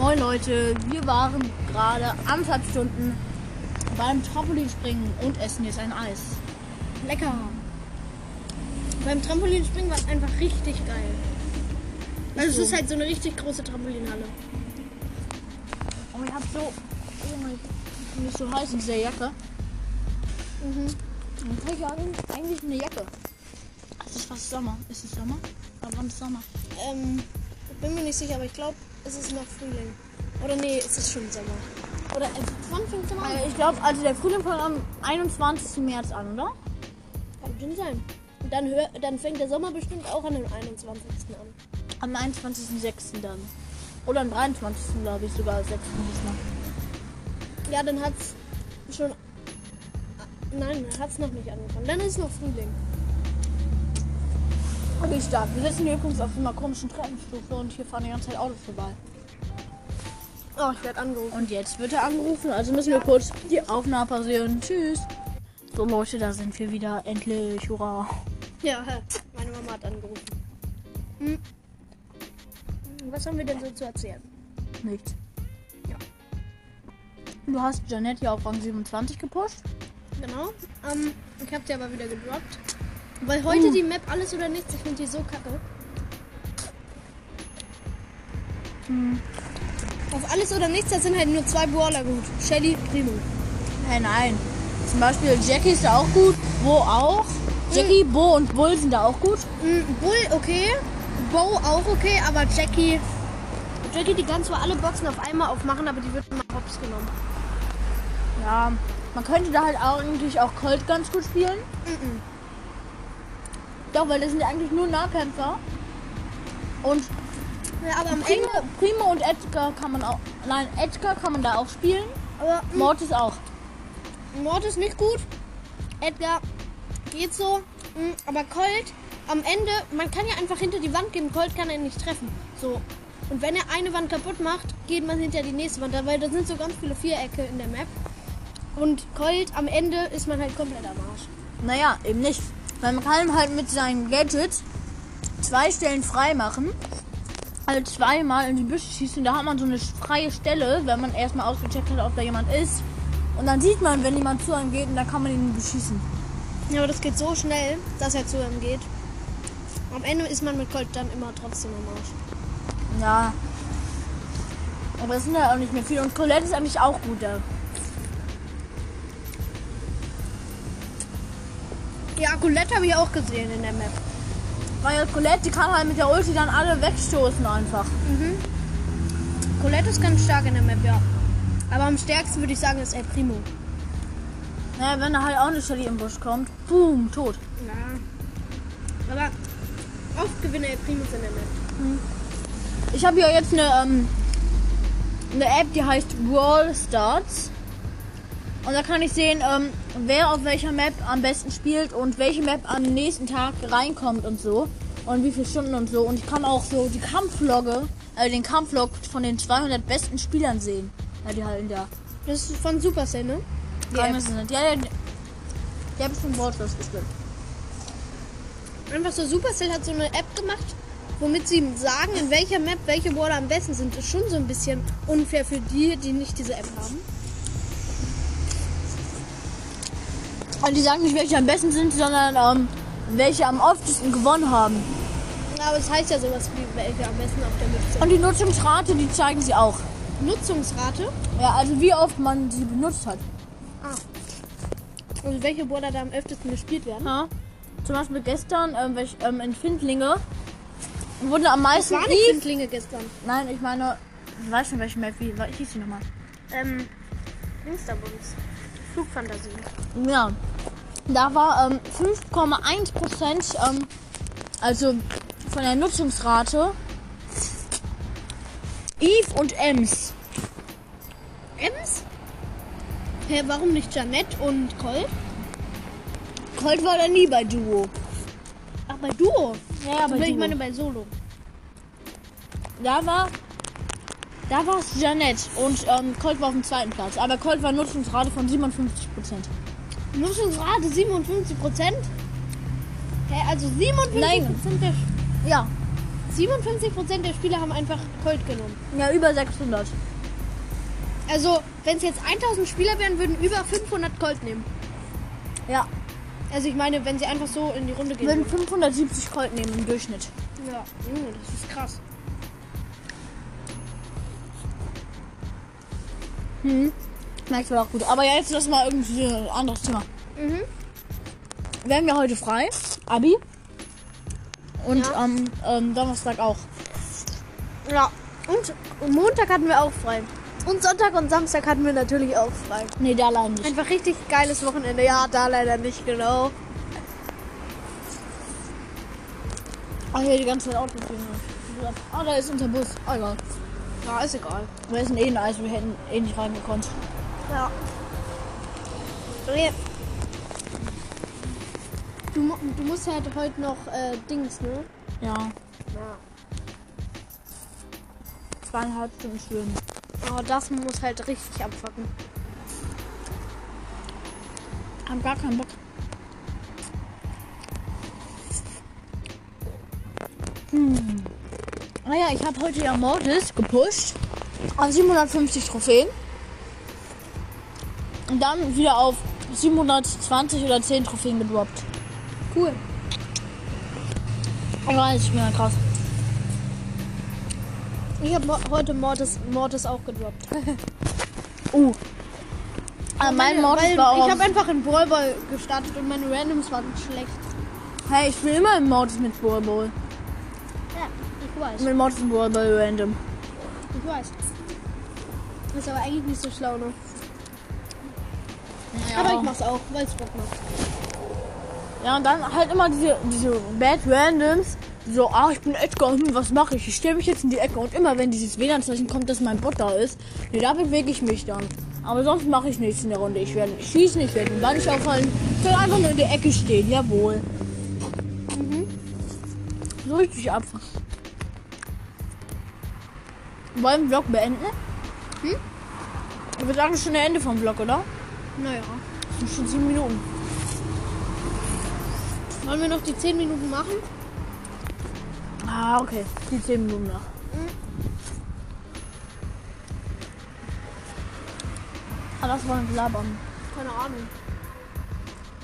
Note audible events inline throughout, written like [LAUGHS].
Moin Leute, wir waren gerade anderthalb Stunden beim Trampolinspringen und essen jetzt ein Eis. Lecker. Beim Trampolinspringen war es einfach richtig geil. Also so. es ist halt so eine richtig große Trampolinhalle. Und ich hab so, oh mein, mir ist so heiß in dieser Jacke. Mhm. Dann krieg ich eigentlich- eigentlich eine Jacke. Es ist fast Sommer. Ist es Sommer? Aber wann ist Sommer? Ähm, bin mir nicht sicher, aber ich glaube, es ist noch Frühling. Oder nee, es ist schon Sommer. Oder äh, wann fängt Sommer an? Äh, Ich glaube, also der Frühling fängt am 21. März an, oder? Kann schon sein. Und dann, hör, dann fängt der Sommer bestimmt auch an dem 21. an. Am 21.06. dann. Oder am 23. glaube ich sogar, 6. diesmal. Ja, dann hat's schon. Nein, hat's noch nicht angefangen. Dann ist noch Frühling. Okay, stark. Wir sitzen hier übrigens auf einer komischen Treppenstufe und hier fahren die ganze Zeit Autos vorbei. Oh, ich werde angerufen. Und jetzt wird er angerufen, also müssen wir kurz die Aufnahme pausieren. Tschüss. So Leute, da sind wir wieder. Endlich. Hurra. Ja, meine Mama hat angerufen. Hm. Was haben wir denn so zu erzählen? Nichts. Ja. Du hast Janette ja auf Rang 27 gepusht. Genau. Ähm, ich habe sie aber wieder gedroppt. Weil heute Uh. die Map alles oder nichts, ich finde die so kacke. Hm. Auf alles oder nichts, da sind halt nur zwei Brawler gut. Shelly, Primo. Hey, nein. Zum Beispiel Jackie ist da auch gut. Bo auch. Jackie, Bo und Bull sind da auch gut. Mhm, Bull okay. Bo auch okay, aber Jackie. Jackie, die kann zwar alle Boxen auf einmal aufmachen, aber die wird immer hops genommen. Ja, man könnte da halt auch eigentlich auch Colt ganz gut spielen. Mhm. Doch, weil das sind ja eigentlich nur Nahkämpfer. Und Ja, aber am Primo, Ende. Primo und Edgar kann man auch. Nein, Edgar kann man da auch spielen. Aber. Mortis auch. Mord ist nicht gut. Edgar geht so. Aber Colt, am Ende, man kann ja einfach hinter die Wand gehen. Colt kann er nicht treffen. So. Und wenn er eine Wand kaputt macht, geht man hinter die nächste Wand. Weil da sind so ganz viele Vierecke in der Map. Und Colt, am Ende ist man halt komplett am Arsch. Naja, eben nicht. Man kann halt mit seinen Gadgets zwei Stellen frei machen. Also zweimal in die Büsche schießen. Da hat man so eine freie Stelle, wenn man erstmal ausgecheckt hat, ob da jemand ist. Und dann sieht man, wenn jemand zu einem geht, und dann kann man ihn beschießen. Ja, aber das geht so schnell, dass er zu ihm geht. Am Ende ist man mit Colt dann immer trotzdem am Arsch. Ja. Aber es sind ja auch nicht mehr viele. Und Colette ist eigentlich auch gut da. Ja, Colette habe ich auch gesehen in der Map. Weil Colette, die kann halt mit der Ulti dann alle wegstoßen einfach. Colette ist ganz stark in der Map, ja. Aber am stärksten würde ich sagen, ist El Primo. Naja, wenn da halt auch eine Shelly im Busch kommt, boom, tot. Ja. Aber oft gewinne El Primos in der Map. Ich habe hier jetzt eine, ähm, eine App, die heißt Brawl Starts. Und da kann ich sehen, ähm, wer auf welcher Map am besten spielt und welche Map am nächsten Tag reinkommt und so. Und wie viele Stunden und so. Und ich kann auch so die Kampflogge, äh, den Kampflog von den 200 besten Spielern sehen. Ja, die halt in der Das ist von Supercell, ne? Die App. Sind. Ja, der, der hat schon Brawl Stars gespielt. Einfach so, Supercell hat so eine App gemacht, womit sie sagen, in welcher Map welche Brawler am besten sind. Das ist schon so ein bisschen unfair für die, die nicht diese App haben. Die sagen nicht, welche am besten sind, sondern ähm, welche am oftesten gewonnen haben. Aber es heißt ja sowas wie, welche am besten auf der sind. Und die Nutzungsrate, die zeigen sie auch. Nutzungsrate. Ja, also wie oft man sie benutzt hat. Ah. Also welche Brawler da am öftesten gespielt werden. Ja. Zum Beispiel gestern ähm, welch, ähm, in Findlinge wurde am Das meisten war nicht Eve. Findlinge gestern. Nein, ich meine, ich weiß schon welche Map, wie hieß die nochmal? Ähm, Instabums. Flugfantasie. Ja. Da war ähm, 5,1 Prozent, ähm, also von der Nutzungsrate. Eve und Ems. Ems? Hä, warum nicht Janette und Colt? Colt war da nie bei Duo. Ach, bei Duo. Ja, ja, bei Aber ich meine bei Solo. Da war. Da war es Janette und ähm, Colt war auf dem zweiten Platz. Aber Colt war Nutzungsrate von 57 Prozent. Nutzungsrate 57 Prozent? Hä, also 57 Nein. Prozent der... Ja. 57% der Spieler haben einfach Colt genommen. Ja, über 600. Also, wenn es jetzt 1000 Spieler wären, würden über 500 Colt nehmen. Ja, Also, ich meine, wenn sie einfach so in die Runde gehen. würden würden. 570 Colt nehmen im Durchschnitt. Ja, Junge, das ist krass. Hm. Du auch gut. Aber ja, jetzt lass mal irgendwie ein anderes Thema. Mhm. Wir haben ja heute frei. Abi. Und Ja. am ähm, Donnerstag auch. Ja. Und Montag hatten wir auch frei. Und Sonntag und Samstag hatten wir natürlich auch frei. Nee, da allein nicht. Einfach richtig geiles Wochenende. Ja, da leider nicht, genau. Ach, hier die ganze Zeit Autos stehen. Ah, da ist unser Bus. Ah, egal. Ja, ist egal. Wir sind eh ein Eis, wir hätten eh nicht reingekonnt. Ja. Nee. Du, du musst halt heute noch äh, Dings, ne? Ja, Ja. zweieinhalb Stunden schwimmen. Oh, das muss halt richtig abfacken. Hab gar keinen Bock. Hm. Naja, ich habe heute ja Mortis gepusht. Auf 750 Trophäen. Und dann wieder auf 720 oder 10 Trophäen gedroppt. Cool. Aber ich bin ja krass. Ich habe heute Mortis, Mortis auch gedroppt. [LAUGHS] Uh. Aber mein Mortis war auch. Ich habe einfach in Brawl Ball gestartet und meine Randoms waren schlecht. hey, ich spiele immer im Mortis mit Brawl Ball. Ja, ich weiß. Mit Mortis und Brawl Ball random. Ich weiß. Das ist aber eigentlich nicht so schlau, ne? Ja. Aber ich mach's auch, weil es Bock macht. Ja, und dann halt immer diese, diese Bad Randoms. So, ah, ich bin Edgar, hm, was mache ich? Ich stelle mich jetzt in die Ecke. Und immer wenn dieses WLAN-Zeichen kommt, dass mein Bot da ist, nee, da bewege ich mich dann. Aber sonst mache ich nichts in der Runde. Ich werde nicht schießen, ich werde Ball nicht aufhalten. Ich will einfach nur in der Ecke stehen, jawohl. Mhm. So richtig einfach. Wollen wir den Vlog beenden? Hm? Ich würde sagen, das ist schon der Ende vom Vlog, oder? Naja. Das sind schon sieben Minuten. Wollen wir noch die 10 Minuten machen? Ah, okay. Die 10 Minuten nach. Ah, das wollen wir labern. Keine Ahnung.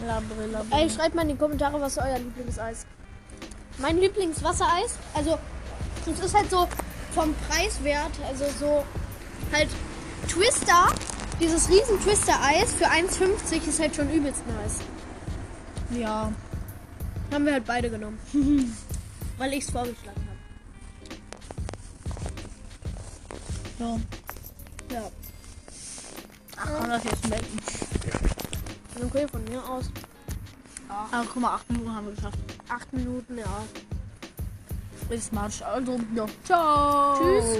Labere, labere. Ey, schreibt mal in die Kommentare, was euer Lieblingseis? Mein Lieblingswassereis, also es ist halt so vom Preiswert, also so halt Twister, dieses riesen Twister-Eis für 1,50 ist halt schon übelst nice. Ja. Haben wir halt beide genommen. [LAUGHS] Weil ich es vorgeschlagen habe. So. Ja. Ach, komm, das jetzt beenden. Okay, von mir aus. Ah, guck mal, 8 Minuten haben wir geschafft. Acht Minuten, ja. Bis Marsch. Also, ja. Ciao. Tschüss.